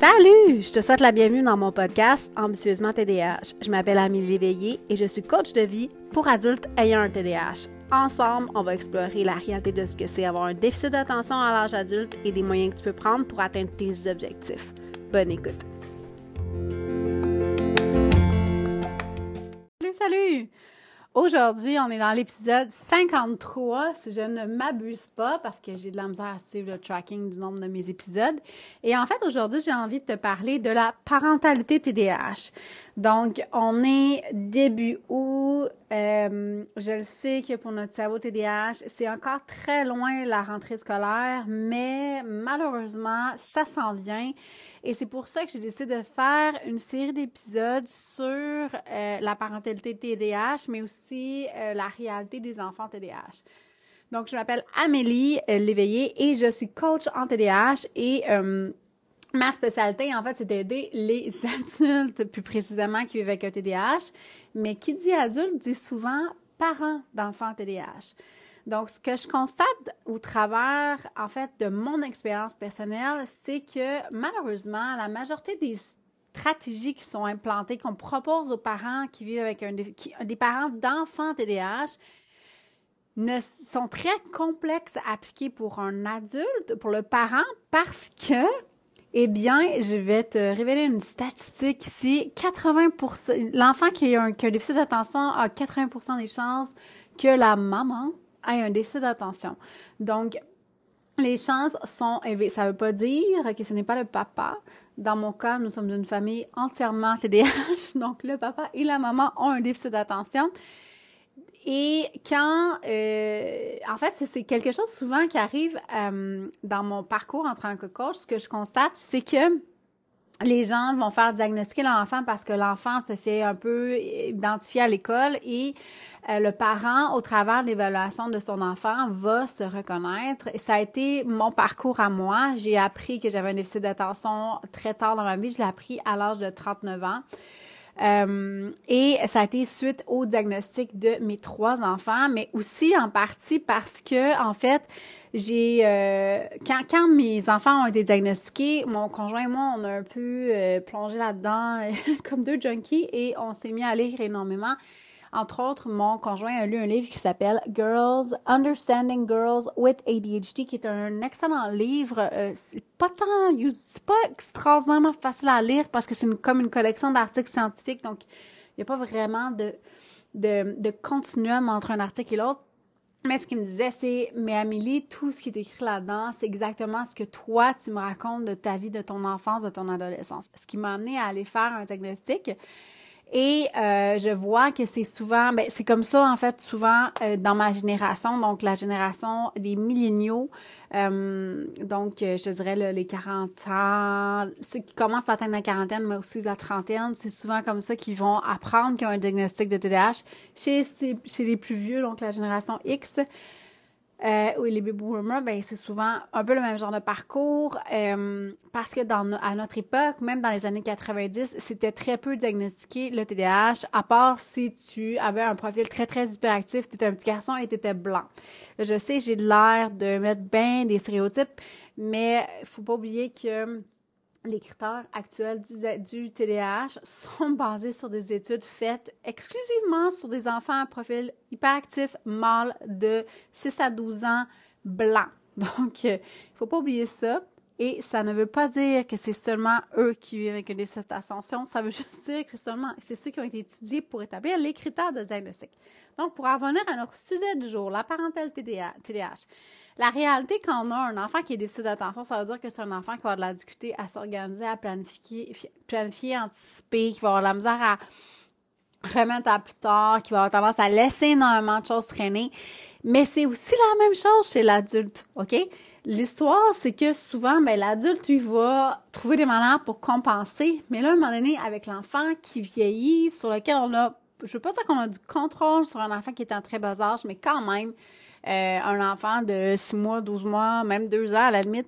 Salut! Je te souhaite la bienvenue dans mon podcast Ambitieusement TDAH. Je m'appelle Amélie Léveillé et je suis coach de vie pour adultes ayant un TDAH. Ensemble, on va explorer la réalité de ce que c'est avoir un déficit d'attention à l'âge adulte et des moyens que tu peux prendre pour atteindre tes objectifs. Bonne écoute! Salut, salut! Aujourd'hui, on est dans l'épisode 53, si je ne m'abuse pas, parce que j'ai de la misère à suivre le tracking du nombre de mes épisodes. Et en fait, aujourd'hui, j'ai envie de te parler de la parentalité TDAH. Donc, on est début août. Euh, je le sais que pour notre cerveau TDAH, c'est encore très loin la rentrée scolaire, mais malheureusement, ça s'en vient. Et c'est pour ça que j'ai décidé de faire une série d'épisodes sur euh, la parentalité TDAH, mais aussi euh, la réalité des enfants TDAH. Donc, je m'appelle Amélie Léveillé et je suis coach en TDAH et Ma spécialité, en fait, c'est d'aider les adultes, plus précisément, qui vivent avec un TDAH. Mais qui dit adulte dit souvent parents d'enfants TDAH. Donc, ce que je constate au travers, en fait, de mon expérience personnelle, c'est que malheureusement, la majorité des stratégies qui sont implantées, qu'on propose aux parents qui vivent avec un, des parents d'enfants TDAH, ne sont très complexes à appliquer pour un adulte, pour le parent, parce que eh bien, je vais te révéler une statistique ici. 80% l'enfant qui a un, déficit d'attention a 80% des chances que la maman ait un déficit d'attention. Donc, les chances sont élevées. Ça ne veut pas dire que ce n'est pas le papa. Dans mon cas, nous sommes d'une famille entièrement TDAH, donc le papa et la maman ont un déficit d'attention. Et quand, euh, en fait, c'est quelque chose souvent qui arrive euh, dans mon parcours en tant que coach, ce que je constate, c'est que les gens vont faire diagnostiquer leur enfant parce que l'enfant se fait un peu identifier à l'école et euh, le parent, au travers de l'évaluation de son enfant, va se reconnaître. Ça a été mon parcours à moi. J'ai appris que j'avais un déficit d'attention très tard dans ma vie. Je l'ai appris à l'âge de 39 ans. Euh, et ça a été suite au diagnostic de mes trois enfants, mais aussi en partie parce que, en fait, j'ai euh, quand, quand mes enfants ont été diagnostiqués, mon conjoint et moi, on a un peu euh, plongé là-dedans comme deux junkies et on s'est mis à lire énormément. Entre autres, mon conjoint a lu un livre qui s'appelle Girls, Understanding Girls with ADHD, qui est un excellent livre. Euh, c'est pas tant, c'est pas extraordinairement facile à lire parce que c'est comme une collection d'articles scientifiques, donc il n'y a pas vraiment de, de, de continuum entre un article et l'autre. Mais ce qu'il me disait, c'est, mais Amélie, tout ce qui est écrit là-dedans, c'est exactement ce que toi, tu me racontes de ta vie, de ton enfance, de ton adolescence. Ce qui m'a amené à aller faire un diagnostic. Et euh, je vois que c'est souvent, ben, c'est comme ça en fait souvent euh, dans ma génération, donc la génération des milléniaux, euh, donc je te dirais les 40 ans, ceux qui commencent à atteindre la quarantaine, mais aussi la trentaine, c'est souvent comme ça qu'ils vont apprendre qu'ils ont un diagnostic de TDAH. Chez, chez les plus vieux, donc la génération X, euh, oui, les baby boomers, ben, c'est souvent un peu le même genre de parcours euh, parce que dans, à notre époque, même dans les années 90, c'était très peu diagnostiqué le TDAH, à part si tu avais un profil très, très hyperactif, tu étais un petit garçon et tu étais blanc. Je sais, j'ai l'air de mettre bien des stéréotypes, mais faut pas oublier que les critères actuels du, TDAH sont basés sur des études faites exclusivement sur des enfants à profil hyperactif mâle de 6 à 12 ans blancs. Donc, il euh, ne faut pas oublier ça. Et ça ne veut pas dire que c'est seulement eux qui vivent avec une déficit d'attention. Ça veut juste dire que c'est seulement c'est ceux qui ont été étudiés pour établir les critères de diagnostic. Donc, pour revenir à notre sujet du jour, la parentalité TDAH. La réalité, quand on a un enfant qui est déficit d'attention, ça veut dire que c'est un enfant qui va avoir de la difficulté à s'organiser, à planifier, planifier, anticiper, qui va avoir de la misère à remettre à plus tard, qui va avoir tendance à laisser énormément de choses traîner. Mais c'est aussi la même chose chez l'adulte, OK? L'histoire, c'est que souvent, ben, l'adulte, il va trouver des manières pour compenser. Mais là, à un moment donné, avec l'enfant qui vieillit, sur lequel on a, je veux pas dire qu'on a du contrôle sur un enfant qui est en très bas âge, mais quand même, euh, un enfant de 6 mois, 12 mois, même 2 ans, à la limite,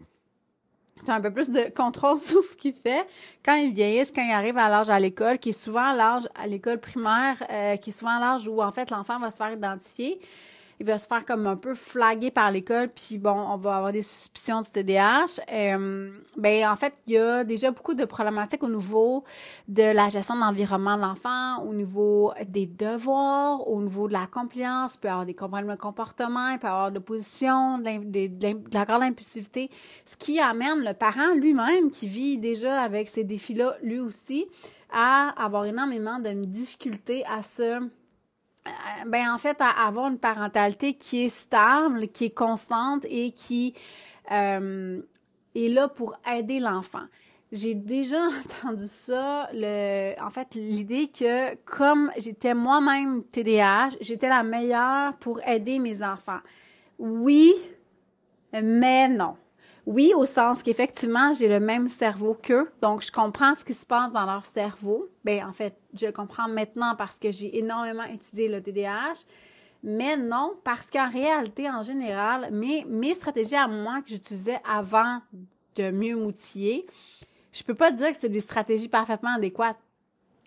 tu as un peu plus de contrôle sur ce qu'il fait quand il vieillisse, quand il arrive à l'âge à l'école, qui est souvent l'âge à l'école primaire, euh, qui est souvent l'âge où en fait l'enfant va se faire identifier il va se faire comme un peu flaguer par l'école, puis bon, on va avoir des suspicions de TDAH. Euh, ben en fait, il y a déjà beaucoup de problématiques au niveau de la gestion de l'environnement de l'enfant, au niveau des devoirs, au niveau de la compliance, il peut y avoir des problèmes de comportement, il peut y avoir de l'opposition, de, de la grande impulsivité, ce qui amène le parent lui-même qui vit déjà avec ces défis-là, lui aussi, à avoir énormément de difficultés à se ben en fait à avoir une parentalité qui est stable, qui est constante et qui euh, est là pour aider l'enfant. J'ai déjà entendu ça, le, en fait, l'idée que comme j'étais moi-même TDAH, j'étais la meilleure pour aider mes enfants. Oui, mais non. Oui, au sens qu'effectivement, j'ai le même cerveau qu'eux, donc je comprends ce qui se passe dans leur cerveau. Ben, en fait, je le comprends maintenant parce que j'ai énormément étudié le TDAH. Mais non, parce qu'en réalité, en général, mes, mes stratégies à moi que j'utilisais avant de mieux m'outiller, je peux pas dire que c'était des stratégies parfaitement adéquates.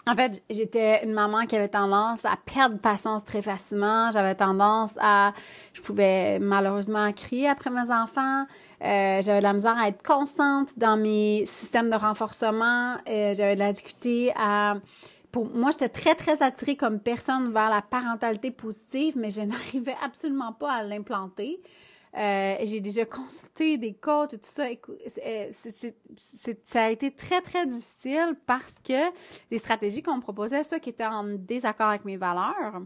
En fait, j'étais une maman qui avait tendance à perdre patience très facilement. J'avais tendance à, je pouvais malheureusement crier après mes enfants. Euh, j'avais de la misère à être constante dans mes systèmes de renforcement. Euh, j'avais de la difficulté à... Pour moi, j'étais très, très attirée comme personne vers la parentalité positive, mais je n'arrivais absolument pas à l'implanter. Euh, j'ai déjà consulté des coachs et tout ça. ça a été très, très difficile parce que les stratégies qu'on me proposait, soit qui étaient en désaccord avec mes valeurs,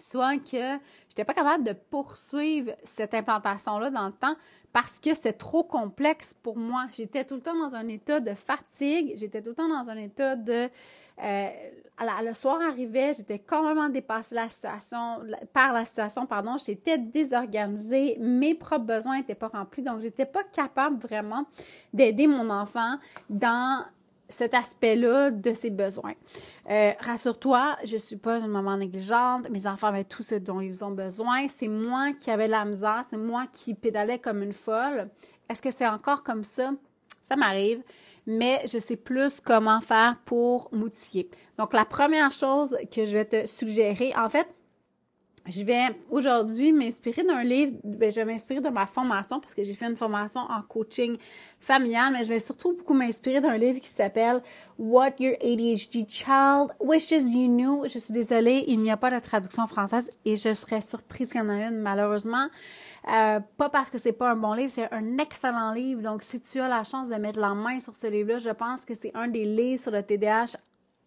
soit que je n'étais pas capable de poursuivre cette implantation-là dans le temps parce que c'est trop complexe pour moi. J'étais tout le temps dans un état de fatigue, j'étais tout le temps dans un état de... Euh, le soir arrivait, j'étais complètement dépassée la situation, par la situation, pardon, j'étais désorganisée, mes propres besoins n'étaient pas remplis, donc j'étais pas capable vraiment d'aider mon enfant dans cet aspect-là de ses besoins. Euh, rassure-toi, je suis pas une maman négligente. Mes enfants avaient tout ce dont ils ont besoin. C'est moi qui avais la misère. C'est moi qui pédalais comme une folle. Est-ce que c'est encore comme ça? Ça m'arrive. Mais je sais plus comment faire pour m'outiller. Donc, la première chose que je vais te suggérer, en fait, je vais aujourd'hui m'inspirer d'un livre, ben, je vais m'inspirer de ma formation parce que j'ai fait une formation en coaching familial, mais je vais surtout beaucoup m'inspirer d'un livre qui s'appelle What Your ADHD Child Wishes You Knew. Je suis désolée, il n'y a pas de traduction française et je serais surprise qu'il y en ait une malheureusement. Euh, pas parce que c'est pas un bon livre, c'est un excellent livre. Donc, si tu as la chance de mettre la main sur ce livre-là, je pense que c'est un des livres sur le TDAH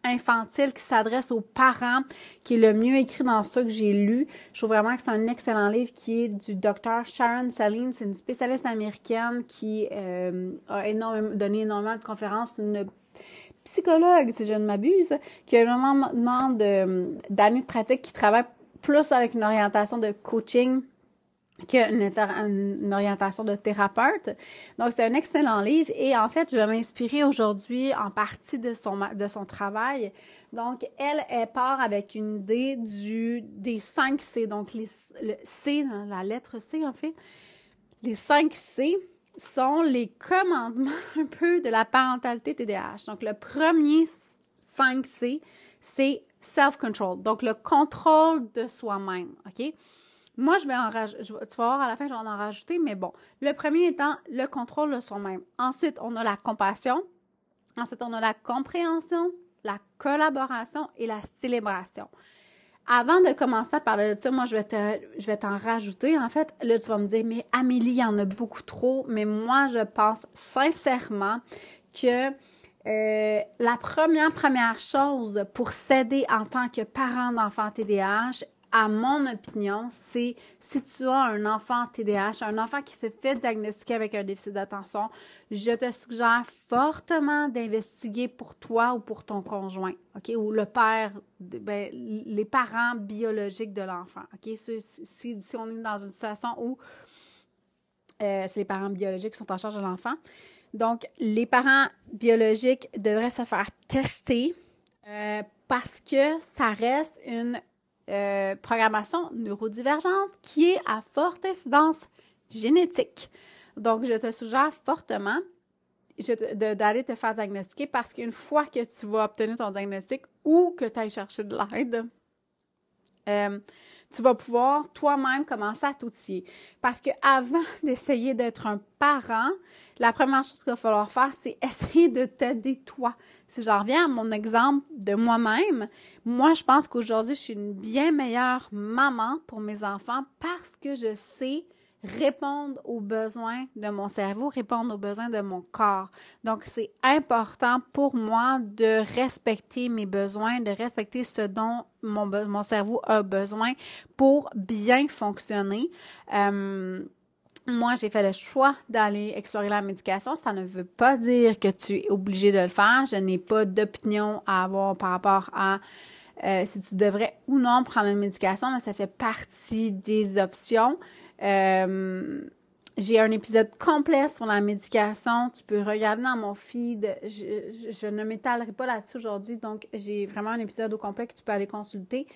infantile qui s'adresse aux parents, qui est le mieux écrit dans ce que j'ai lu. Je trouve vraiment que c'est un excellent livre qui est du docteur Sharon Saline. C'est une spécialiste américaine qui euh, a énormément, donné énormément de conférences, une psychologue, si je ne m'abuse, qui a énormément d'années de pratique, qui travaille plus avec une orientation de coaching qu'une une orientation de thérapeute. Donc, c'est un excellent livre et en fait, je vais m'inspirer aujourd'hui en partie de son, de son travail. Donc, elle, elle part avec une idée du, des 5 C. Donc, le C, la lettre C, en fait. Les 5 C sont les commandements un peu de la parentalité TDAH. Donc, le premier 5 C, c'est self-control. Donc, le contrôle de soi-même. OK? Moi, je vais en rajouter, tu vas voir à la fin, je vais en rajouter, mais bon. Le premier étant le contrôle de soi-même. Ensuite, on a la compassion. Ensuite, on a la compréhension, la collaboration et la célébration. Avant de commencer à parler de ça, moi, je vais te, je vais t'en rajouter. En fait, là, tu vas me dire, mais Amélie, il y en a beaucoup trop. Mais moi, je pense sincèrement que euh, la première, première chose pour s'aider en tant que parent d'enfant TDAH à mon opinion, c'est si tu as un enfant TDAH, un enfant qui se fait diagnostiquer avec un déficit d'attention, je te suggère fortement d'investiguer pour toi ou pour ton conjoint, OK, ou le père, ben, les parents biologiques de l'enfant, OK? Si, on est dans une situation où euh, c'est les parents biologiques qui sont en charge de l'enfant, donc les parents biologiques devraient se faire tester euh, parce que ça reste une euh, programmation neurodivergente qui est à forte incidence génétique. Donc, je te suggère fortement d'aller te faire diagnostiquer parce qu'une fois que tu vas obtenir ton diagnostic ou que tu ailles chercher de l'aide, euh, tu vas pouvoir toi-même commencer à t'outiller. Parce que avant d'essayer d'être un parent, la première chose qu'il va falloir faire, c'est essayer de t'aider toi. Si j'en reviens à mon exemple de moi-même, moi, je pense qu'aujourd'hui, je suis une bien meilleure maman pour mes enfants parce que je sais répondre aux besoins de mon cerveau, répondre aux besoins de mon corps. Donc, c'est important pour moi de respecter mes besoins, de respecter ce dont mon, mon cerveau a besoin pour bien fonctionner. Euh, moi, j'ai fait le choix d'aller explorer la médication. Ça ne veut pas dire que tu es obligé de le faire. Je n'ai pas d'opinion à avoir par rapport à euh, si tu devrais ou non prendre une médication, mais ça fait partie des options. Euh, j'ai un épisode complet sur la médication. Tu peux regarder dans mon feed. Je, je ne m'étalerai pas là-dessus aujourd'hui, donc j'ai vraiment un épisode au complet que tu peux aller consulter.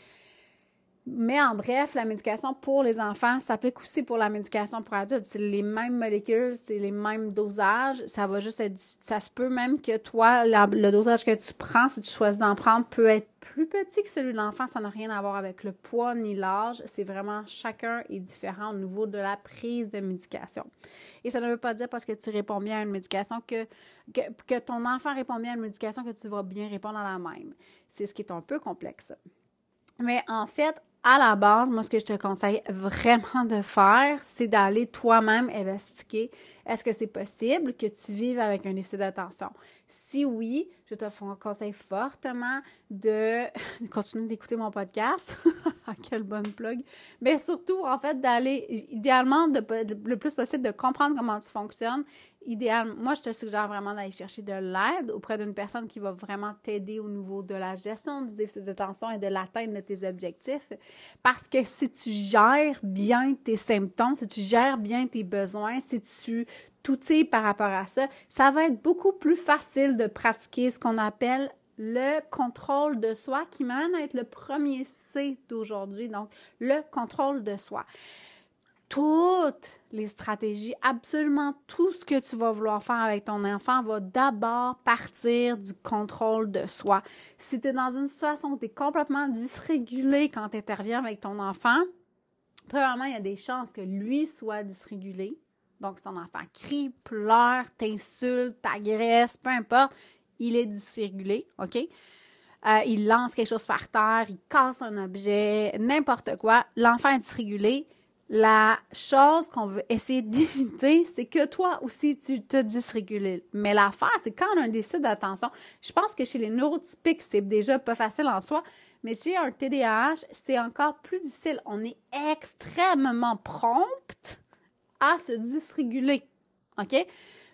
Mais en bref, la médication pour les enfants s'applique aussi pour la médication pour adultes. C'est les mêmes molécules, c'est les mêmes dosages. Ça va juste être, ça se peut même que toi, le dosage que tu prends, si tu choisis d'en prendre, peut être plus petit que celui de l'enfant. Ça n'a rien à voir avec le poids ni l'âge. C'est vraiment chacun est différent au niveau de la prise de médication. Et ça ne veut pas dire parce que tu réponds bien à une médication que, que, que ton enfant répond bien à une médication que tu vas bien répondre à la même. C'est ce qui est un peu complexe. Mais en fait, à la base, moi, ce que je te conseille vraiment de faire, c'est d'aller toi-même investiguer est-ce que c'est possible que tu vives avec un déficit d'attention? Si oui, je te conseille fortement de continuer d'écouter mon podcast. ah, quelle bonne plug! Mais surtout, en fait, d'aller, idéalement, le plus possible, de comprendre comment tu fonctionnes. Idéalement, moi, je te suggère vraiment d'aller chercher de l'aide auprès d'une personne qui va vraiment t'aider au niveau de la gestion du déficit d'attention et de l'atteinte de tes objectifs. Parce que si tu gères bien tes symptômes, si tu gères bien tes besoins, si tu tout est par rapport à ça, ça va être beaucoup plus facile de pratiquer ce qu'on appelle le contrôle de soi qui m'amène à être le premier C d'aujourd'hui, donc le contrôle de soi. Toutes les stratégies, absolument tout ce que tu vas vouloir faire avec ton enfant va d'abord partir du contrôle de soi. Si tu es dans une situation où tu es complètement dysrégulé quand tu interviens avec ton enfant, premièrement, il y a des chances que lui soit dysrégulé. Donc, son enfant crie, pleure, t'insulte, t'agresse, peu importe, il est dysrégulé, OK? Euh, il lance quelque chose par terre, il casse un objet, n'importe quoi. L'enfant est dysrégulé. La chose qu'on veut essayer d'éviter, c'est que toi aussi, tu te dysrégules. Mais l'affaire, c'est quand on a un déficit d'attention, je pense que chez les neurotypiques, c'est déjà pas facile en soi, mais chez un TDAH, c'est encore plus difficile. On est extrêmement prompt à se dysréguler. OK?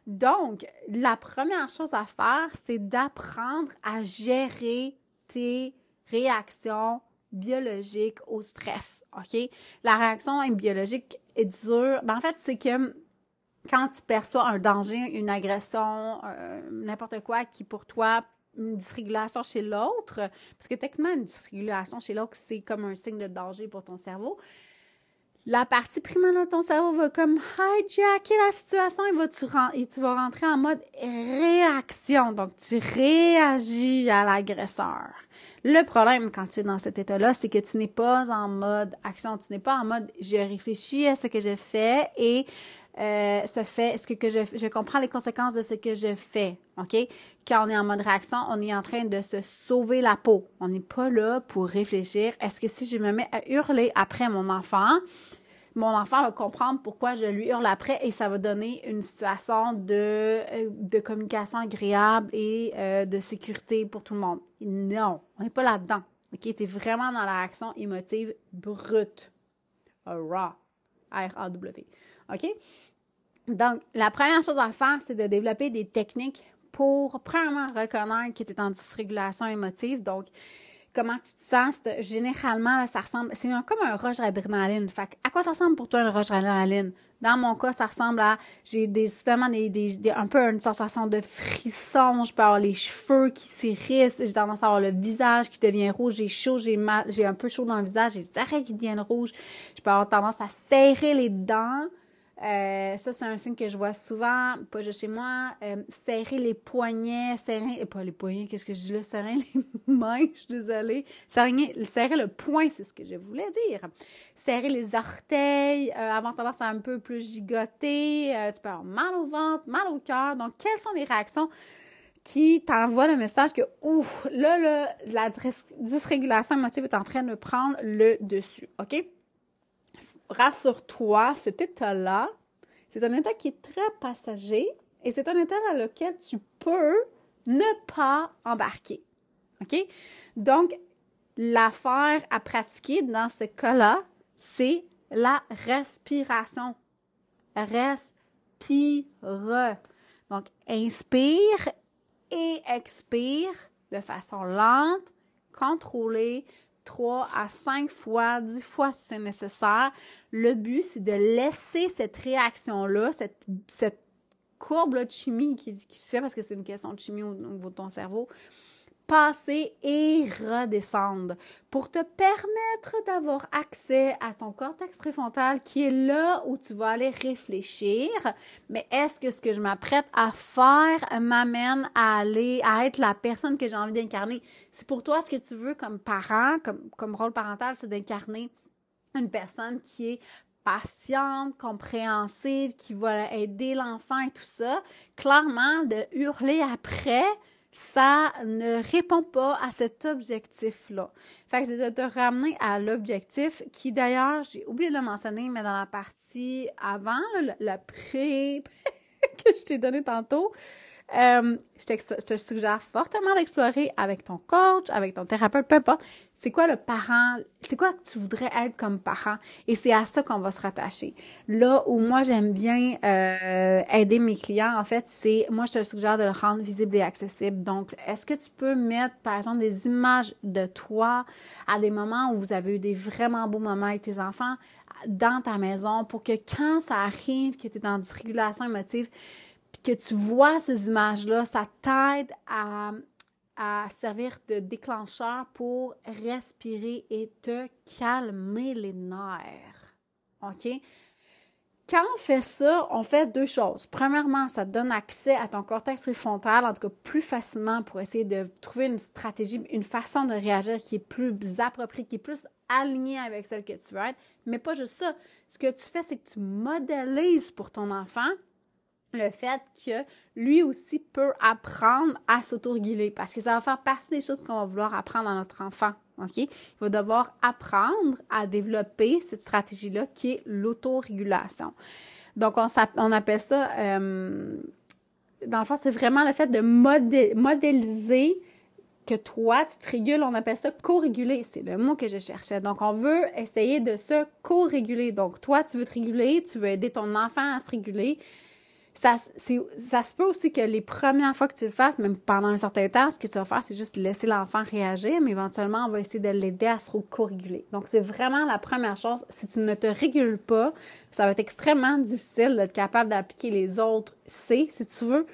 Donc, la première chose à faire, c'est d'apprendre à gérer tes réactions biologiques au stress. OK? La réaction biologique est dure. Ben, en fait, c'est que quand tu perçois un danger, une agression, euh, n'importe quoi qui pour toi une dysrégulation chez l'autre, parce que techniquement, une dysrégulation chez l'autre, c'est comme un signe de danger pour ton cerveau la partie primaire de ton cerveau va comme hijacker la situation et, va tu, et tu vas rentrer en mode réaction. Donc, tu réagis à l'agresseur. Le problème quand tu es dans cet état-là, c'est que tu n'es pas en mode action, tu n'es pas en mode je réfléchis à ce que je fais et euh, ce fait, ce que, je, comprends les conséquences de ce que je fais, OK? Quand on est en mode réaction, on est en train de se sauver la peau. On n'est pas là pour réfléchir. Est-ce que si je me mets à hurler après mon enfant, mon enfant va comprendre pourquoi je lui hurle après et ça va donner une situation de, euh, de communication agréable et euh, de sécurité pour tout le monde. Non, on n'est pas là-dedans. OK? Tu es vraiment dans la réaction émotive brute. Raw. R-A-W. OK? Donc, la première chose à faire, c'est de développer des techniques pour, premièrement, reconnaître que tu es en dysrégulation émotive. Donc, comment tu te sens. Généralement, ça ressemble, c'est comme un rush d'adrénaline. Fait à quoi ça ressemble pour toi un rush d'adrénaline? Dans mon cas, ça ressemble à, j'ai des, justement, des, des, un peu une sensation de frisson. Je peux avoir les cheveux qui s'irrissent. J'ai tendance à avoir le visage qui devient rouge. J'ai chaud, j'ai mal, j'ai un peu chaud dans le visage. J'ai les oreilles qui deviennent rouges. Je peux avoir tendance à serrer les dents. Euh, ça, c'est un signe que je vois souvent, pas juste chez moi. Euh, serrer les poignets, serrer, pas les poignets, qu'est-ce que je dis là? Serrer les mains, je suis désolée. Serrer, serrer le poing, c'est ce que je voulais dire. Serrer les orteils, euh, avoir tendance à un peu plus gigoter, euh, tu peux avoir mal au ventre, mal au cœur. Donc, quelles sont les réactions qui t'envoient le message que, ouf, là, là, la dysrégulation émotive est en train de prendre le dessus, OK? Rassure-toi, cet état-là, c'est un état qui est très passager et c'est un état dans lequel tu peux ne pas embarquer. OK? Donc, l'affaire à pratiquer dans ce cas-là, c'est la respiration. Respire. Donc, inspire et expire de façon lente, contrôlée, 3 à 5 fois, 10 fois si c'est nécessaire. Le but, c'est de laisser cette réaction-là, cette, courbe de chimie qui, se fait parce que c'est une question de chimie au niveau de ton cerveau, passer et redescendre pour te permettre d'avoir accès à ton cortex préfrontal qui est là où tu vas aller réfléchir. Mais est-ce que ce que je m'apprête à faire m'amène à aller, à être la personne que j'ai envie d'incarner? C'est pour toi ce que tu veux comme parent, comme, comme rôle parental, c'est d'incarner une personne qui est patiente, compréhensive, qui va aider l'enfant et tout ça. Clairement, de hurler après, ça ne répond pas à cet objectif-là. Fait que c'est de te ramener à l'objectif qui, d'ailleurs, j'ai oublié de le mentionner, mais dans la partie avant, la pré que je t'ai donné tantôt, euh, je, te suggère fortement d'explorer avec ton coach, avec ton thérapeute, peu importe, c'est quoi le parent, c'est quoi que tu voudrais être comme parent? Et c'est à ça qu'on va se rattacher. Là où moi j'aime bien euh, aider mes clients, en fait, c'est, moi je te suggère de le rendre visible et accessible. Donc, est-ce que tu peux mettre, par exemple, des images de toi à des moments où vous avez eu des vraiment beaux moments avec tes enfants dans ta maison pour que quand ça arrive, que tu es en dysrégulation émotive, puis que tu vois ces images-là, ça t'aide à, à servir de déclencheur pour respirer et te calmer les nerfs. OK? Quand on fait ça, on fait deux choses. Premièrement, ça te donne accès à ton cortex préfrontal, en tout cas plus facilement pour essayer de trouver une stratégie, une façon de réagir qui est plus appropriée, qui est plus alignée avec celle que tu veux être. Mais pas juste ça. Ce que tu fais, c'est que tu modélises pour ton enfant le fait que lui aussi peut apprendre à s'autoréguler parce que ça va faire partie des choses qu'on va vouloir apprendre à notre enfant. Il va devoir apprendre à développer cette stratégie-là qui est l'autorégulation. Donc, on, on, appelle ça, euh, dans le fond, c'est vraiment le fait de modéliser que toi, tu te régules, on appelle ça co-réguler. C'est le mot que je cherchais. Donc, on veut essayer de se co-réguler. Donc, toi, tu veux te réguler, tu veux aider ton enfant à se réguler ça, ça se peut aussi que les premières fois que tu le fasses, même pendant un certain temps, ce que tu vas faire, c'est juste laisser l'enfant réagir, mais éventuellement, on va essayer de l'aider à se co-réguler. Donc, c'est vraiment la première chose. Si tu ne te régules pas, ça va être extrêmement difficile d'être capable d'appliquer les autres C, si tu veux,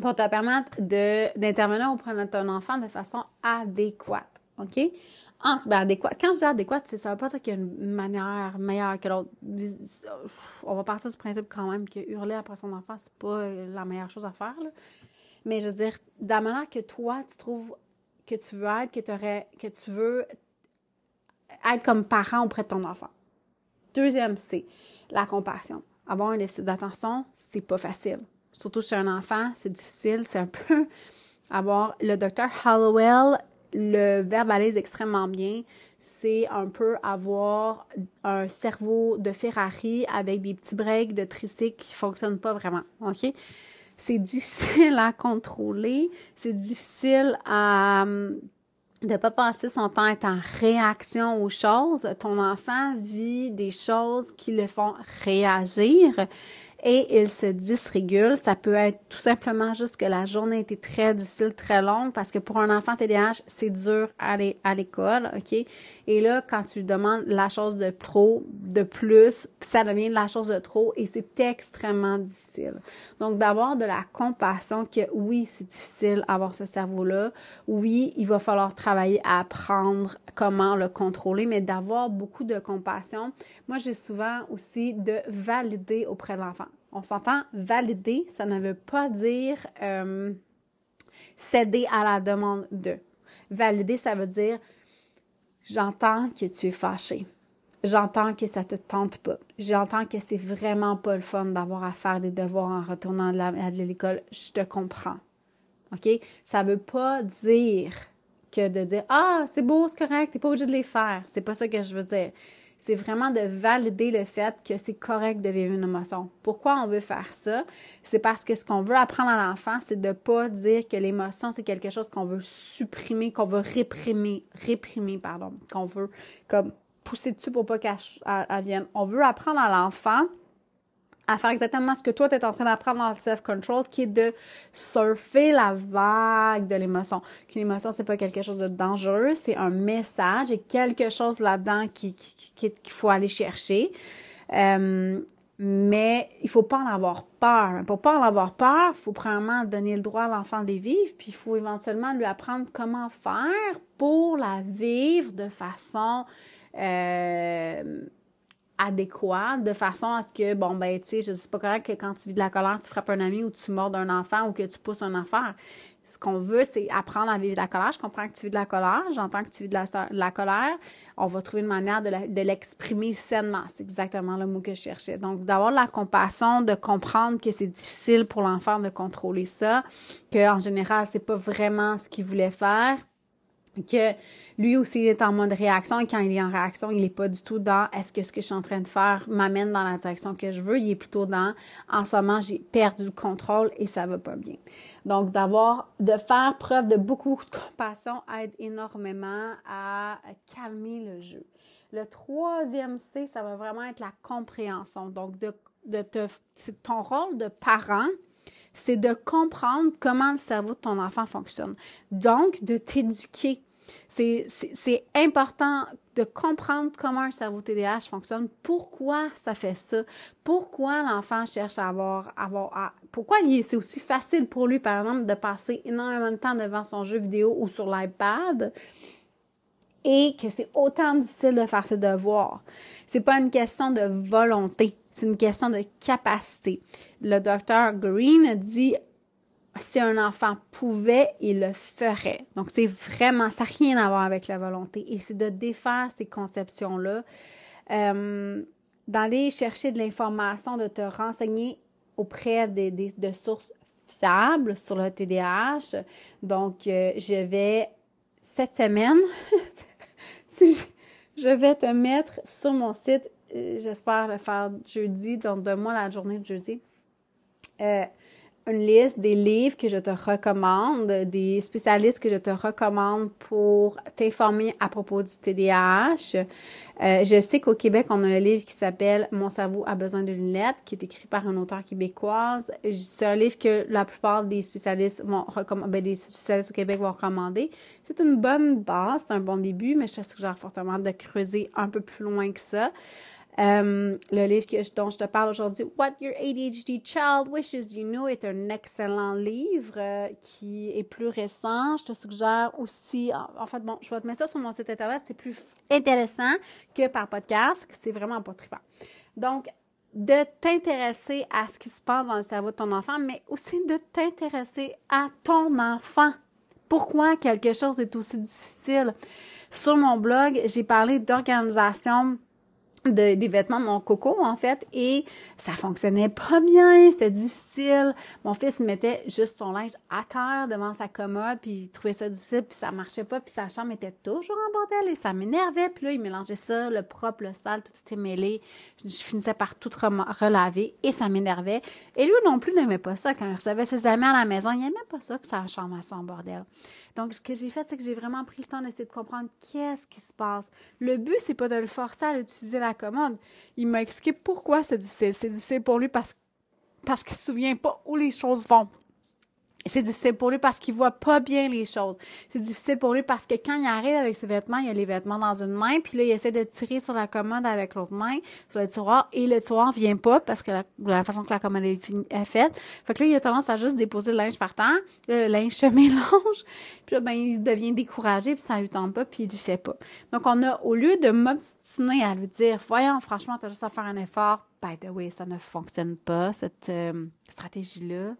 pour te permettre d'intervenir auprès de ton enfant de façon adéquate. OK? Ah, ben, adéquat. Quand je dis adéquat, ça veut pas dire qu'il y a une manière meilleure que l'autre. On va partir du principe quand même que hurler après son enfant, c'est pas la meilleure chose à faire. Mais je veux dire, de la que toi, tu trouves que tu veux être, que, que tu veux être comme parent auprès de ton enfant. Deuxième, c'est la compassion. Avoir un déficit d'attention, c'est pas facile. Surtout chez un enfant, c'est difficile. C'est un peu avoir le docteur Hallowell le verbalise extrêmement bien. C'est un peu avoir un cerveau de Ferrari avec des petits breaks de tricycle qui fonctionnent pas vraiment. OK? C'est difficile à contrôler. C'est difficile à de pas passer son temps à être en réaction aux choses. Ton enfant vit des choses qui le font réagir et il se dysrégule. Ça peut être tout simplement juste que la journée était très difficile, très longue, parce que pour un enfant TDAH, c'est dur aller à l'école, OK? Et là, quand tu demandes la chose de trop, de plus, ça devient la chose de trop et c'est extrêmement difficile. Donc, d'avoir de la compassion que oui, c'est difficile avoir ce cerveau-là. Oui, il va falloir travailler à apprendre comment le contrôler, mais d'avoir beaucoup de compassion. Moi, j'ai souvent aussi de valider auprès de l'enfant. On s'entend, valider, ça ne veut pas dire euh, céder à la demande de. Valider, ça veut dire j'entends que tu es fâché. J'entends que ça te tente pas. J'entends que c'est vraiment pas le fun d'avoir à faire des devoirs en retournant à l'école. Je te comprends. OK? Ça veut pas dire que de dire Ah, c'est beau, c'est correct, t'es pas obligé de les faire. C'est pas ça que je veux dire c'est vraiment de valider le fait que c'est correct de vivre une émotion. Pourquoi on veut faire ça? C'est parce que ce qu'on veut apprendre à l'enfant, c'est de ne pas dire que l'émotion, c'est quelque chose qu'on veut supprimer, qu'on veut réprimer, réprimer, pardon, qu'on veut comme pousser dessus pour pas qu'elle vienne. On veut apprendre à l'enfant à faire exactement ce que toi, tu es en train d'apprendre dans le self-control, qui est de surfer la vague de l'émotion. Qu'une émotion, c'est pas quelque chose de dangereux, c'est un message et quelque chose là-dedans qu'il qui, faut aller chercher. Euh, mais il faut pas en avoir peur. Pour pas en avoir peur, il faut premièrement donner le droit à l'enfant de vivre, puis il faut éventuellement lui apprendre comment faire pour la vivre de façon euh, adéquat de façon à ce que, bon, ben, tu sais, je sais pas correct que quand tu vis de la colère, tu frappes un ami ou tu mords un enfant ou que tu pousses un affaire. Ce qu'on veut, c'est apprendre à vivre de la colère. Je comprends que tu vis de la colère, j'entends que tu vis de la, colère. On va trouver une manière de l'exprimer sainement. C'est exactement le mot que je cherchais. Donc, d'avoir la compassion, de comprendre que c'est difficile pour l'enfant de contrôler ça, qu'en général, c'est pas vraiment ce qu'il voulait faire, que lui aussi, il est en mode réaction et quand il est en réaction, il n'est pas du tout dans est-ce que ce que je suis en train de faire m'amène dans la direction que je veux. Il est plutôt dans en ce moment, j'ai perdu le contrôle et ça va pas bien. Donc, d'avoir, de faire preuve de beaucoup de compassion aide énormément à calmer le jeu. Le troisième C, ça va vraiment être la compréhension. Donc, de, de ton rôle de parent, c'est de comprendre comment le cerveau de ton enfant fonctionne. Donc, de t'éduquer c'est important de comprendre comment un cerveau TDAH fonctionne, pourquoi ça fait ça, pourquoi l'enfant cherche à avoir, avoir pourquoi c'est aussi facile pour lui, par exemple, de passer énormément de temps devant son jeu vidéo ou sur l'iPad et que c'est autant difficile de faire ses devoirs. C'est pas une question de volonté, c'est une question de capacité. Le docteur Green dit si un enfant pouvait, il le ferait. Donc, c'est vraiment, ça n'a rien à voir avec la volonté. Et c'est de défaire ces conceptions-là, euh, d'aller chercher de l'information, de te renseigner auprès des, de sources fiables sur le TDAH. Donc, euh, je vais, cette semaine, je vais te mettre sur mon site, euh, j'espère le faire jeudi, donc donne-moi la journée de jeudi. Euh, une liste des livres que je te recommande, des spécialistes que je te recommande pour t'informer à propos du TDAH. Euh, je sais qu'au Québec, on a un livre qui s'appelle Mon cerveau a besoin de lunettes, qui est écrit par une auteure québécoise. C'est un livre que la plupart des spécialistes vont recommander, ben, des spécialistes au Québec vont recommander. C'est une bonne base, c'est un bon début, mais je te suggère fortement de creuser un peu plus loin que ça. Euh, le livre dont je te parle aujourd'hui, What Your ADHD Child Wishes You Know, est un excellent livre euh, qui est plus récent. Je te suggère aussi, en, fait, bon, je vais te mettre ça sur mon site internet, c'est plus intéressant que par podcast, c'est vraiment pas trippant. Donc, de t'intéresser à ce qui se passe dans le cerveau de ton enfant, mais aussi de t'intéresser à ton enfant. Pourquoi quelque chose est aussi difficile? Sur mon blog, j'ai parlé d'organisation des vêtements de mon coco, en fait, et ça fonctionnait pas bien, c'était difficile. Mon fils mettait juste son linge à terre devant sa commode, puis il trouvait ça difficile, puis ça marchait pas, puis sa chambre était toujours en bordel, et ça m'énervait. Puis là, il mélangeait ça, le propre, le sale, tout était mêlé. Je finissais par tout relaver, et ça m'énervait. Et lui non plus n'aimait pas ça. Quand il recevait ses amis à la maison, il n'aimait pas ça que sa chambre soit en bordel. Donc, ce que j'ai fait, c'est que j'ai vraiment pris le temps d'essayer de comprendre qu'est-ce qui se passe. Le but, c'est pas de le forcer à utiliser la Il m'a expliqué pourquoi c'est difficile. C'est difficile pour lui parce parce qu'il se souvient pas où les choses vont. C'est difficile pour lui parce qu'il voit pas bien les choses. C'est difficile pour lui parce que quand il arrive avec ses vêtements, il a les vêtements dans une main, puis là, il essaie de tirer sur la commode avec l'autre main, sur le tiroir, et le tiroir vient pas parce que la, la façon que la commode est, faite. Fait que là, il a tendance à juste déposer le linge par terre, le linge se mélange, puis là, ben, il devient découragé, puis ça lui tente pas, puis il le fait pas. Donc, on a, au lieu de m'obstiner à lui dire, voyons, franchement, t'as juste à faire un effort, by the way, ça ne fonctionne pas, cette euh, stratégie-là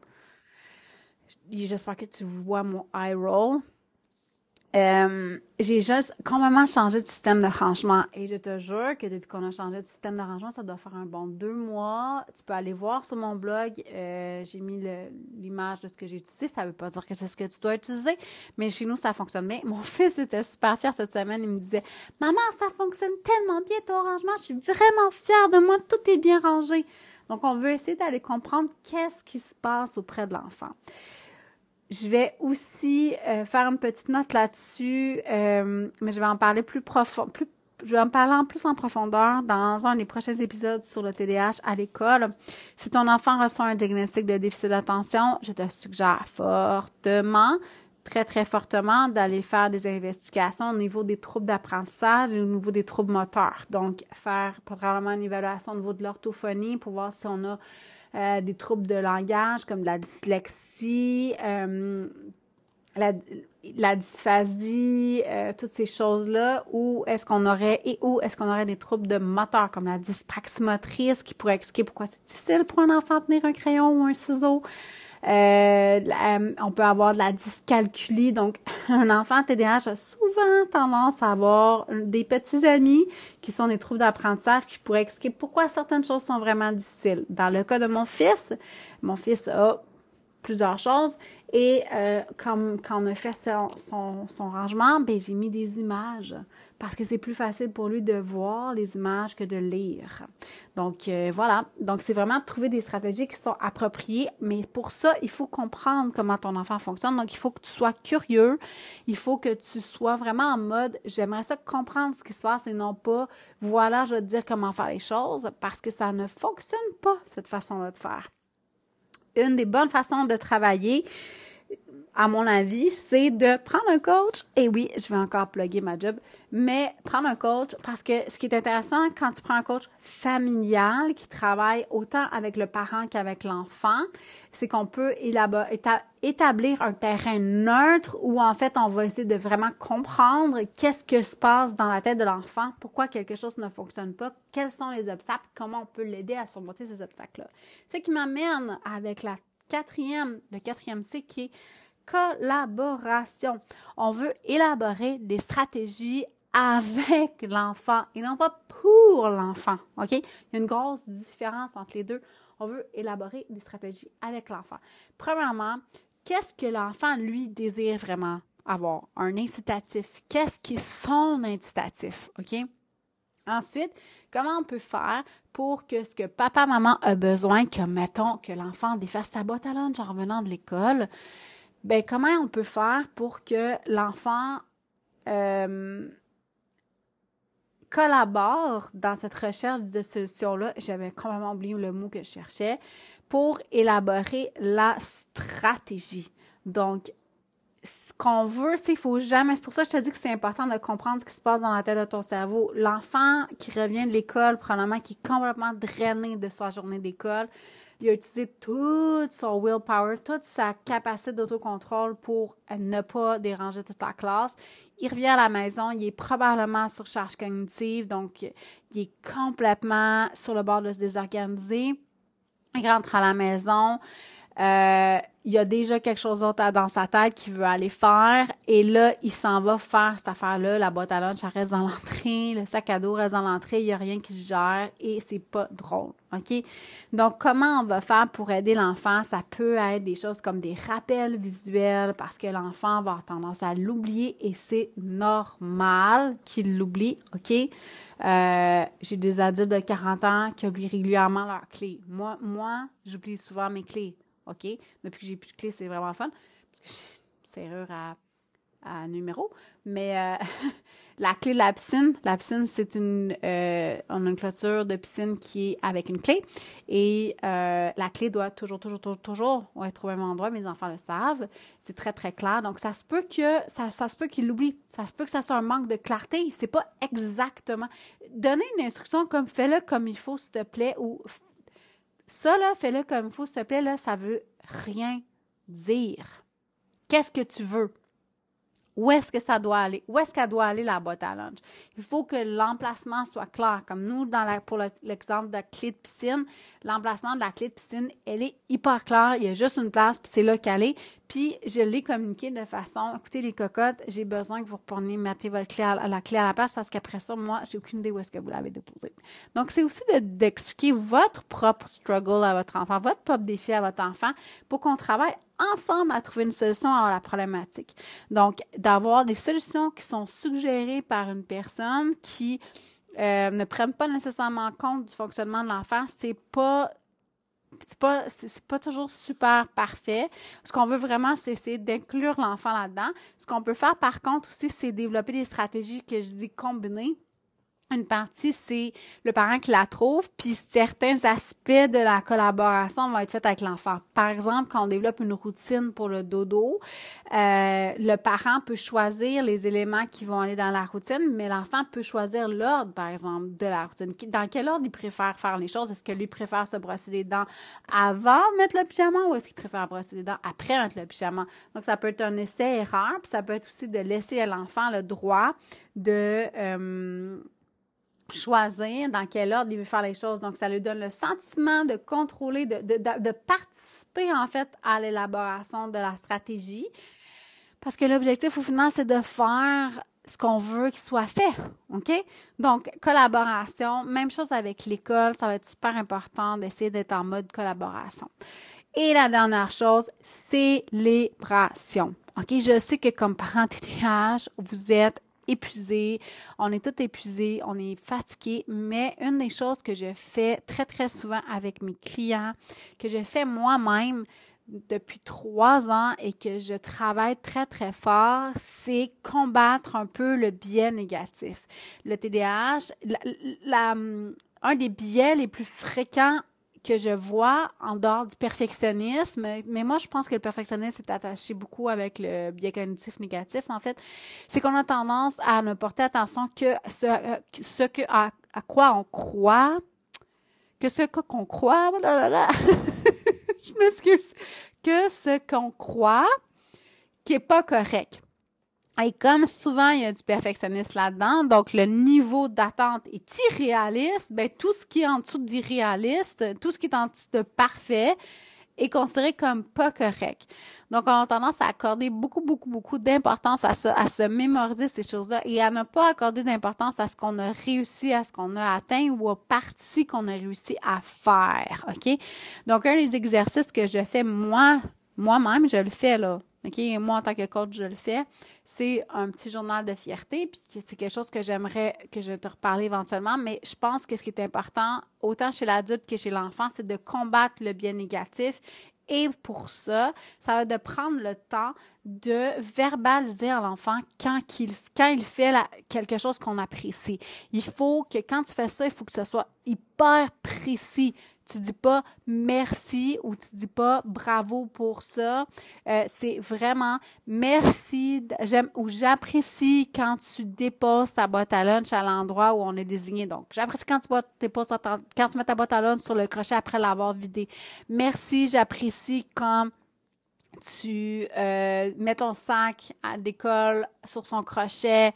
j'espère que tu vois mon eye roll. Euh, j'ai juste complètement changé de système de rangement et je te jure que depuis qu'on a changé de système de rangement, ça doit faire un bon deux mois. Tu peux aller voir sur mon blog, euh, j'ai mis l'image de ce que j'ai utilisé. Ça veut pas dire que c'est ce que tu dois utiliser, mais chez nous, ça fonctionne bien. Mon fils était super fier cette semaine. Il me disait, maman, ça fonctionne tellement bien ton rangement. Je suis vraiment fière de moi. Tout est bien rangé. Donc, on veut essayer d'aller comprendre qu'est-ce qui se passe auprès de l'enfant. Je vais aussi euh, faire une petite note là-dessus, euh, mais je vais en parler plus profond, je vais en parler plus en profondeur dans un des prochains épisodes sur le TDAH à l'école. Si ton enfant reçoit un diagnostic de déficit d'attention, je te suggère fortement, très, très fortement d'aller faire des investigations au niveau des troubles d'apprentissage et au niveau des troubles moteurs. Donc, faire probablement une évaluation au niveau de l'orthophonie pour voir si on a euh, des troubles de langage comme la dyslexie, euh, la, dysphasie, euh, toutes ces choses-là, ou est-ce qu'on aurait et où est-ce qu'on aurait des troubles de moteur comme la dyspraxie motrice qui pourrait expliquer pourquoi c'est difficile pour un enfant de tenir un crayon ou un ciseau? Euh, on peut avoir de la dyscalculie. Donc, un enfant TDAH a souvent tendance à avoir des petits amis qui sont des troubles d'apprentissage qui pourraient expliquer pourquoi certaines choses sont vraiment difficiles. Dans le cas de mon fils, mon fils a plusieurs choses. Et euh, comme quand on a fait son, son, rangement, ben, j'ai mis des images parce que c'est plus facile pour lui de voir les images que de lire. Donc euh, voilà, donc c'est vraiment de trouver des stratégies qui sont appropriées, mais pour ça, il faut comprendre comment ton enfant fonctionne. Donc il faut que tu sois curieux, il faut que tu sois vraiment en mode j'aimerais ça comprendre ce qui se passe et non pas voilà, je vais te dire comment faire les choses parce que ça ne fonctionne pas cette façon-là de faire une des bonnes façons de travailler, à mon avis, c'est de prendre un coach. Et oui, je vais encore plugger ma job, mais prendre un coach parce que ce qui est intéressant quand tu prends un coach familial qui travaille autant avec le parent qu'avec l'enfant, c'est qu'on peut établir un terrain neutre où en fait on va essayer de vraiment comprendre qu'est-ce que se passe dans la tête de l'enfant, pourquoi quelque chose ne fonctionne pas, quels sont les obstacles, comment on peut l'aider à surmonter ces obstacles-là. Ce qui m'amène avec la quatrième, le quatrième C qui est collaboration. On veut élaborer des stratégies avec l'enfant et non pas pour l'enfant. OK? Il y a une grosse différence entre les deux. On veut élaborer des stratégies avec l'enfant. Premièrement, qu'est-ce que l'enfant, lui, désire vraiment avoir? Un incitatif. Qu'est-ce qui est son incitatif? OK? Ensuite, comment on peut faire pour que ce que papa, maman a besoin, comme mettons que l'enfant défasse sa boîte à lunch en revenant de l'école, ben comment on peut faire pour que l'enfant euh, collabore dans cette recherche de solution-là, j'avais complètement oublié le mot que je cherchais, pour élaborer la stratégie. Donc, ce qu'on veut, c'est qu'il faut jamais. C'est pour ça que je te dis que c'est important de comprendre ce qui se passe dans la tête de ton cerveau. L'enfant qui revient de l'école, probablement qui est complètement drainé de sa journée d'école, il a utilisé toute son willpower, toute sa capacité d'autocontrôle pour ne pas déranger toute la classe. Il revient à la maison, il est probablement sur charge cognitive, donc il est complètement sur le bord de se désorganiser. Il rentre à la maison. Euh, il y a déjà quelque chose d'autre dans sa tête qu'il veut aller faire. Et là, il s'en va faire cette affaire-là. La boîte à lunch, elle reste dans l'entrée. Le sac à dos reste dans l'entrée. Il n'y a rien qui se gère et c'est pas drôle. OK? Donc, comment on va faire pour aider l'enfant? Ça peut être des choses comme des rappels visuels parce que l'enfant va avoir tendance à l'oublier et c'est normal qu'il l'oublie. OK? Euh, j'ai des adultes de 40 ans qui oublient régulièrement leurs clés. Moi, moi, j'oublie souvent mes clés. OK? Depuis que j'ai plus de clés, c'est vraiment fun. Parce que j'ai serrure à, numéro. Mais euh, La clé de la piscine, la piscine, c'est une, euh, on a une clôture de piscine qui est avec une clé et euh, la clé doit toujours, toujours, toujours, toujours être au même endroit. Mes enfants le savent. C'est très, très clair. Donc, ça se peut que, ça, ça se peut qu'ils l'oublient. Ça se peut que ça soit un manque de clarté. C'est pas exactement. Donner une instruction comme fais-le comme il faut, s'il te plaît, ou ça, là, fais-le comme il faut, s'il te plaît, là, ça veut rien dire. Qu'est-ce que tu veux? Où est-ce que ça doit aller? Où est-ce qu'elle doit aller la boîte à lunch? Il faut que l'emplacement soit clair. Comme nous, dans pour l'exemple de la clé de piscine, l'emplacement de la clé de piscine, elle est hyper claire. Il y a juste une place, puis c'est là qu'elle est. Puis je l'ai communiqué de façon, écoutez les cocottes, j'ai besoin que vous repreniez, mettez votre clé à, la clé à la place parce qu'après ça, moi, j'ai aucune idée où est-ce que vous l'avez déposée. Donc, c'est aussi d'expliquer votre propre struggle à votre enfant, votre propre défi à votre enfant pour qu'on travaille ensemble à trouver une solution à la problématique. Donc, d'avoir des solutions qui sont suggérées par une personne qui euh, ne prennent pas nécessairement compte du fonctionnement de l'enfant, c'est pas c'est pas c'est pas toujours super parfait. Ce qu'on veut vraiment, c'est essayer d'inclure l'enfant là-dedans. Ce qu'on peut faire par contre aussi, c'est développer des stratégies que je dis combinées une partie, c'est le parent qui la trouve, puis certains aspects de la collaboration vont être faits avec l'enfant. Par exemple, quand on développe une routine pour le dodo, euh, le parent peut choisir les éléments qui vont aller dans la routine, mais l'enfant peut choisir l'ordre, par exemple, de la routine. Dans quel ordre il préfère faire les choses? Est-ce que lui préfère se brosser les dents avant de mettre le pyjama ou est-ce qu'il préfère brosser les dents après mettre le pyjama? Donc, ça peut être un essai-erreur, puis ça peut être aussi de laisser à l'enfant le droit de... Euh, choisir dans quel ordre il veut faire les choses. Donc, ça lui donne le sentiment de contrôler, de, participer en fait à l'élaboration de la stratégie. Parce que l'objectif au final, c'est de faire ce qu'on veut qu'il soit fait. OK? Donc, collaboration, même chose avec l'école, ça va être super important d'essayer d'être en mode collaboration. Et la dernière chose, célébration. OK? Je sais que comme parent TTH, vous êtes épuisé, on est tout épuisé, on est fatigué, mais une des choses que je fais très, très souvent avec mes clients, que je fais moi-même depuis trois ans et que je travaille très, très fort, c'est combattre un peu le biais négatif. Le TDAH, un des biais les plus fréquents que je vois en dehors du perfectionnisme, mais moi, je pense que le perfectionnisme est attaché beaucoup avec le biais cognitif négatif, en fait, c'est qu'on a tendance à ne porter attention que ce, ce que, à, quoi on croit, que ce qu'on croit, je m'excuse, que ce qu'on croit qui est pas correct. Et comme souvent, il y a du perfectionnisme là-dedans, donc le niveau d'attente est irréaliste, ben tout ce qui est en dessous d'irréaliste, tout ce qui est en dessous de parfait est considéré comme pas correct. Donc, on a tendance à accorder beaucoup, beaucoup, beaucoup d'importance à, ça, à se mémoriser ces choses-là et à ne pas accorder d'importance à ce qu'on a réussi, à ce qu'on a atteint ou aux parties qu'on a réussi à faire. OK? Donc, un des exercices que je fais moi, moi-même, je le fais là OK? moi, en tant que coach, je le fais. C'est un petit journal de fierté, puis c'est quelque chose que j'aimerais que je te reparle éventuellement, mais je pense que ce qui est important, autant chez l'adulte que chez l'enfant, c'est de combattre le bien négatif et pour ça, ça va être de prendre le temps de verbaliser à l'enfant quand il, quand il fait quelque chose qu'on apprécie. Il faut que quand tu fais ça, il faut que ce soit hyper précis. Tu dis pas merci ou tu dis pas bravo pour ça. Euh, c'est vraiment merci j'aime ou j'apprécie quand tu déposes ta boîte à lunch à l'endroit où on est désigné. Donc, j'apprécie quand tu quand tu mets ta boîte à lunch sur le crochet après l'avoir vidé. Merci, j'apprécie quand tu euh, mets ton sac d'école sur son crochet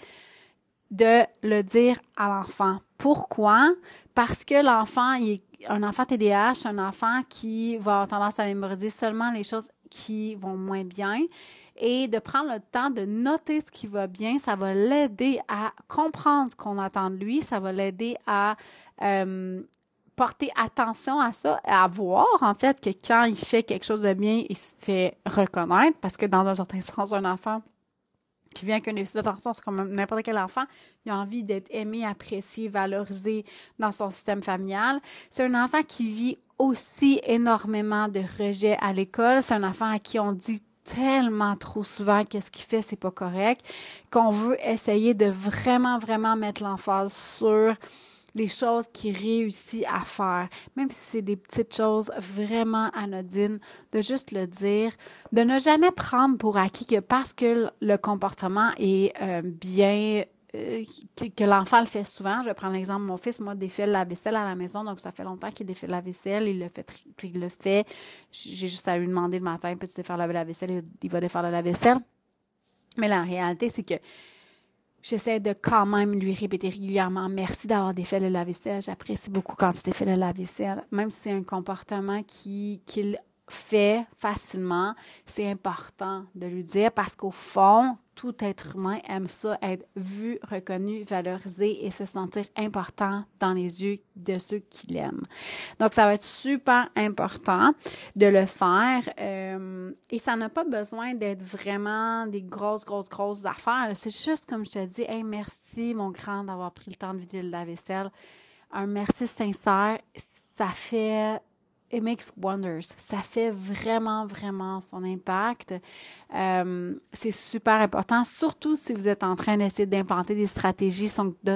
de le dire à l'enfant. Pourquoi? Parce que l'enfant, est un enfant TDAH, un enfant qui va avoir tendance à mémoriser seulement les choses qui vont moins bien. Et de prendre le temps de noter ce qui va bien, ça va l'aider à comprendre ce qu'on attend de lui, ça va l'aider à euh, porter attention à ça, à voir en fait que quand il fait quelque chose de bien, il se fait reconnaître. Parce que dans un certain sens, un enfant qui vient qu'un déficit d'attention, c'est comme n'importe quel enfant, il a envie d'être aimé, apprécié, valorisé dans son système familial. C'est un enfant qui vit aussi énormément de rejet à l'école. C'est un enfant à qui on dit tellement trop souvent que ce qu'il fait, c'est pas correct, qu'on veut essayer de vraiment, vraiment mettre l'emphase sur les choses qu'il réussit à faire, même si c'est des petites choses vraiment anodines, de juste le dire, de ne jamais prendre pour acquis que parce que le comportement est euh, bien euh, que, l'enfant le fait souvent. Je vais prendre l'exemple, mon fils, moi, défait la vaisselle à la maison, donc ça fait longtemps qu'il défait la vaisselle, il le fait, il le fait. J'ai juste à lui demander le matin, peux-tu défaire la vaisselle? Il va défaire la vaisselle. Mais la réalité, c'est que j'essaie de quand même lui répéter régulièrement merci d'avoir défait le lave-vaisselle. J'apprécie beaucoup quand tu défais le lave-vaisselle. Même si c'est un comportement qui fait facilement, c'est important de lui dire parce qu'au fond, tout être humain aime ça, être vu, reconnu, valorisé et se sentir important dans les yeux de ceux qui l'aiment. Donc, ça va être super important de le faire euh, et ça n'a pas besoin d'être vraiment des grosses, grosses, grosses affaires. C'est juste comme je te dis, hey, merci mon grand d'avoir pris le temps de vider la vaisselle. Un merci sincère, ça fait it makes wonders. Ça fait vraiment, vraiment son impact. Euh, c'est super important, surtout si vous êtes en train d'essayer d'implanter des stratégies,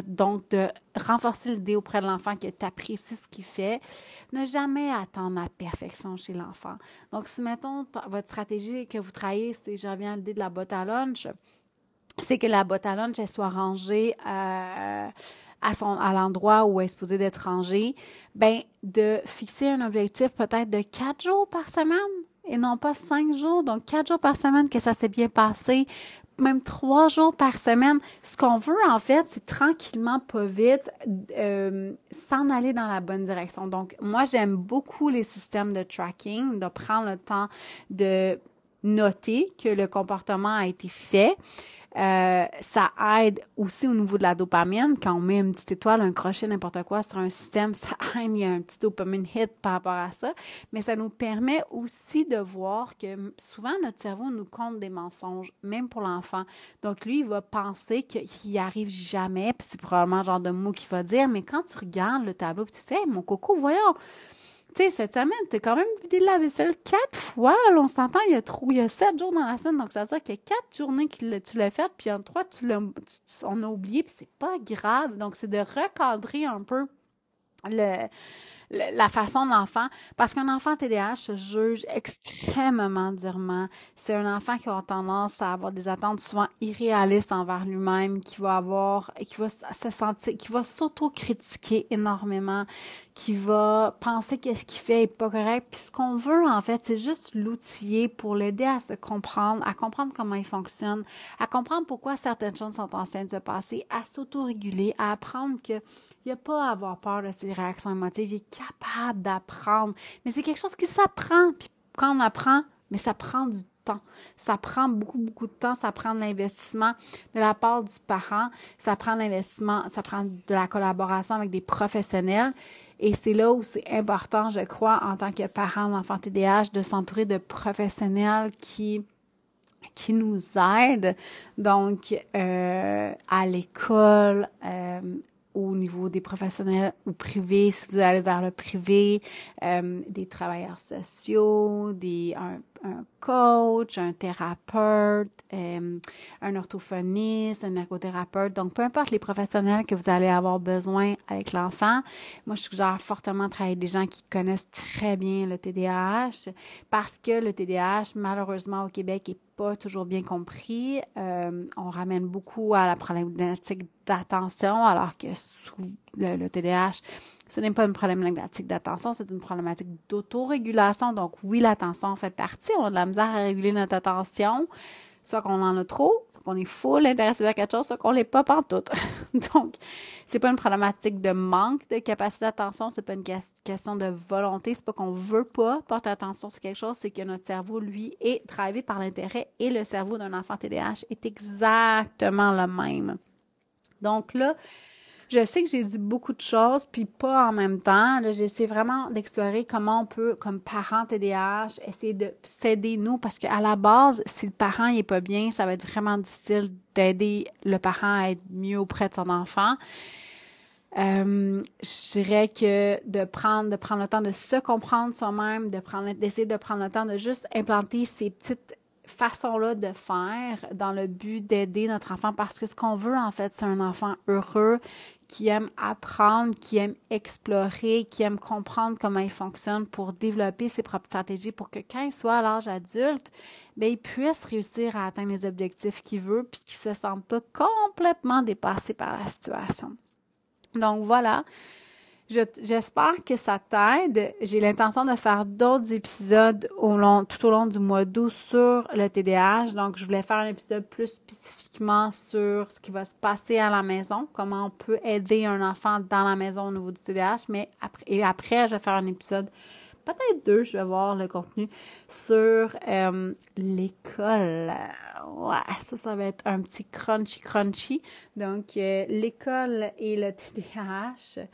donc de, renforcer l'idée auprès de l'enfant que tu apprécies ce qu'il fait. Ne jamais attendre la perfection chez l'enfant. Donc, si, mettons, votre stratégie que vous travaillez, c'est, je reviens à l'idée de la botte à lunch, c'est que la botte à lunch, soit rangée euh, à, son, à l'endroit où est supposée d'être rangée, ben, de fixer un objectif peut-être de quatre jours par semaine et non pas cinq jours. Donc, quatre jours par semaine que ça s'est bien passé, même trois jours par semaine. Ce qu'on veut, en fait, c'est tranquillement, pas vite, euh, s'en aller dans la bonne direction. Donc, moi, j'aime beaucoup les systèmes de tracking, de prendre le temps de noter que le comportement a été fait. Euh, ça aide aussi au niveau de la dopamine. Quand on met une petite étoile, un crochet, n'importe quoi sur un système, ça aide, il y a un petit dopamine hit par rapport à ça. Mais ça nous permet aussi de voir que souvent notre cerveau nous compte des mensonges, même pour l'enfant. Donc lui, il va penser qu'il n'y arrive jamais, puis c'est probablement le genre de mot qu'il va dire. Mais quand tu regardes le tableau, puis tu sais, mon coco, voyons, tu sais, cette semaine, t'as quand même vidé la vaisselle quatre fois. on s'entend, il y a trop, il y a sept jours dans la semaine. Donc, ça veut dire qu'il y a quatre journées que tu l'as fait, puis en trois, tu l'as, on a oublié, puis c'est pas grave. Donc, c'est de recadrer un peu le, la façon de l'enfant, parce qu'un enfant TDAH se juge extrêmement durement. C'est un enfant qui a tendance à avoir des attentes souvent irréalistes envers lui-même, qui va avoir, qui va se sentir, qui va s'auto-critiquer énormément, qui va penser que ce qu'il fait est pas correct. Puis ce qu'on veut, en fait, c'est juste l'outiller pour l'aider à se comprendre, à comprendre comment il fonctionne, à comprendre pourquoi certaines choses sont en train de se passer, à s'auto-réguler, à apprendre que il n'y a pas à avoir peur de ses réactions émotives. Il est capable d'apprendre. Mais c'est quelque chose qui s'apprend. Puis quand on apprend, mais ça prend du temps. Ça prend beaucoup, beaucoup de temps. Ça prend de l'investissement de la part du parent. Ça prend de l'investissement, ça prend de la collaboration avec des professionnels. Et c'est là où c'est important, je crois, en tant que parent d'enfant TDAH, de s'entourer de professionnels qui qui nous aident, donc euh, à l'école, euh, au niveau des professionnels ou privés, si vous allez vers le privé, euh, des travailleurs sociaux, des, un coach, un thérapeute, euh, un orthophoniste, un ergothérapeute. Donc, peu importe les professionnels que vous allez avoir besoin avec l'enfant. Moi, je suggère fortement de travailler avec des gens qui connaissent très bien le TDAH parce que le TDAH, malheureusement, au Québec, est pas toujours bien compris. Euh, on ramène beaucoup à la problématique d'attention, alors que sous le, le TDAH, ce n'est pas une problématique d'attention, c'est une problématique d'autorégulation. Donc, oui, l'attention fait partie. On a de la misère à réguler notre attention. Soit qu'on en a trop, soit qu'on est full intéressé à quelque chose, soit qu'on l'est pas tout. Donc, c'est pas une problématique de manque de capacité d'attention, c'est pas une question de volonté, c'est pas qu'on veut pas porter attention sur quelque chose, c'est que notre cerveau, lui, est drivé par l'intérêt et le cerveau d'un enfant TDAH est exactement le même. Donc là, je sais que j'ai dit beaucoup de choses, puis pas en même temps. J'essaie vraiment d'explorer comment on peut, comme parent TDAH, essayer de s'aider nous, parce qu'à la base, si le parent n'est pas bien, ça va être vraiment difficile d'aider le parent à être mieux auprès de son enfant. Euh, je dirais que de prendre, de prendre le temps de se comprendre soi-même, de prendre, d'essayer de prendre le temps de juste implanter ces petites façon-là de faire dans le but d'aider notre enfant parce que ce qu'on veut, en fait, c'est un enfant heureux qui aime apprendre, qui aime explorer, qui aime comprendre comment il fonctionne pour développer ses propres stratégies pour que quand il soit à l'âge adulte, bien, il puisse réussir à atteindre les objectifs qu'il veut puis qu'il ne se sente pas complètement dépassé par la situation. Donc voilà, J'espère que ça t'aide. J'ai l'intention de faire d'autres épisodes au long, tout au long du mois d'août sur le TDAH. Donc, je voulais faire un épisode plus spécifiquement sur ce qui va se passer à la maison, comment on peut aider un enfant dans la maison au niveau du TDAH. Mais après, et après, je vais faire un épisode, peut-être deux, je vais voir le contenu sur euh, l'école. Ouais, ça, ça va être un petit crunchy crunchy. Donc, euh, l'école et le TDAH.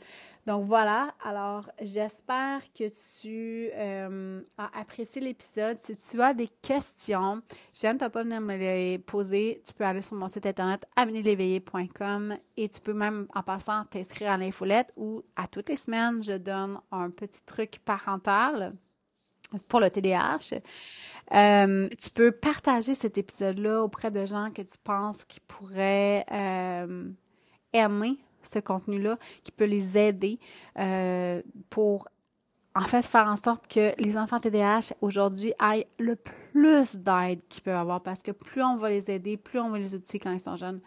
Donc voilà, alors j'espère que tu euh, as apprécié l'épisode. Si tu as des questions, je ne pas venir me les poser. Tu peux aller sur mon site internet amenerléveillé.com et tu peux même en passant t'inscrire à l'infolette où à toutes les semaines, je donne un petit truc parental pour le TDAH. Euh, tu peux partager cet épisode-là auprès de gens que tu penses qui pourraient euh, aimer ce contenu-là, qui peut les aider euh, pour en fait faire en sorte que les enfants TDAH aujourd'hui aient le plus d'aide qu'ils peuvent avoir parce que plus on va les aider, plus on va les outiller quand ils sont jeunes,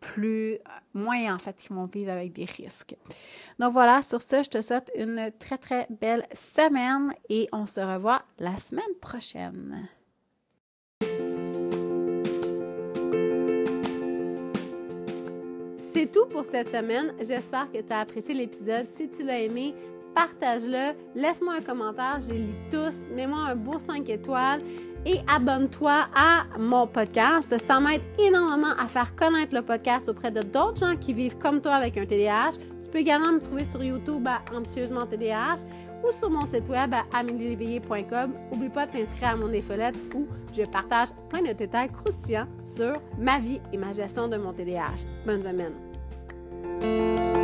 plus moins en fait ils vont vivre avec des risques. Donc voilà, sur ce, je te souhaite une très très belle semaine et on se revoit la semaine prochaine. C'est tout pour cette semaine. J'espère que tu as apprécié l'épisode. Si tu l'as aimé, partage-le. Laisse-moi un commentaire. Je les lis tous. Mets-moi un beau 5 étoiles et abonne-toi à mon podcast. Ça m'aide énormément à faire connaître le podcast auprès de d'autres gens qui vivent comme toi avec un TDAH. Tu peux également me trouver sur YouTube à Ambitieusement TDAH ou sur mon site web à amelieléveillé.com. N'oublie pas de t'inscrire à mon infolette où je partage plein de détails croustillants sur ma vie et ma gestion de mon TDAH. Bonne semaine! thank you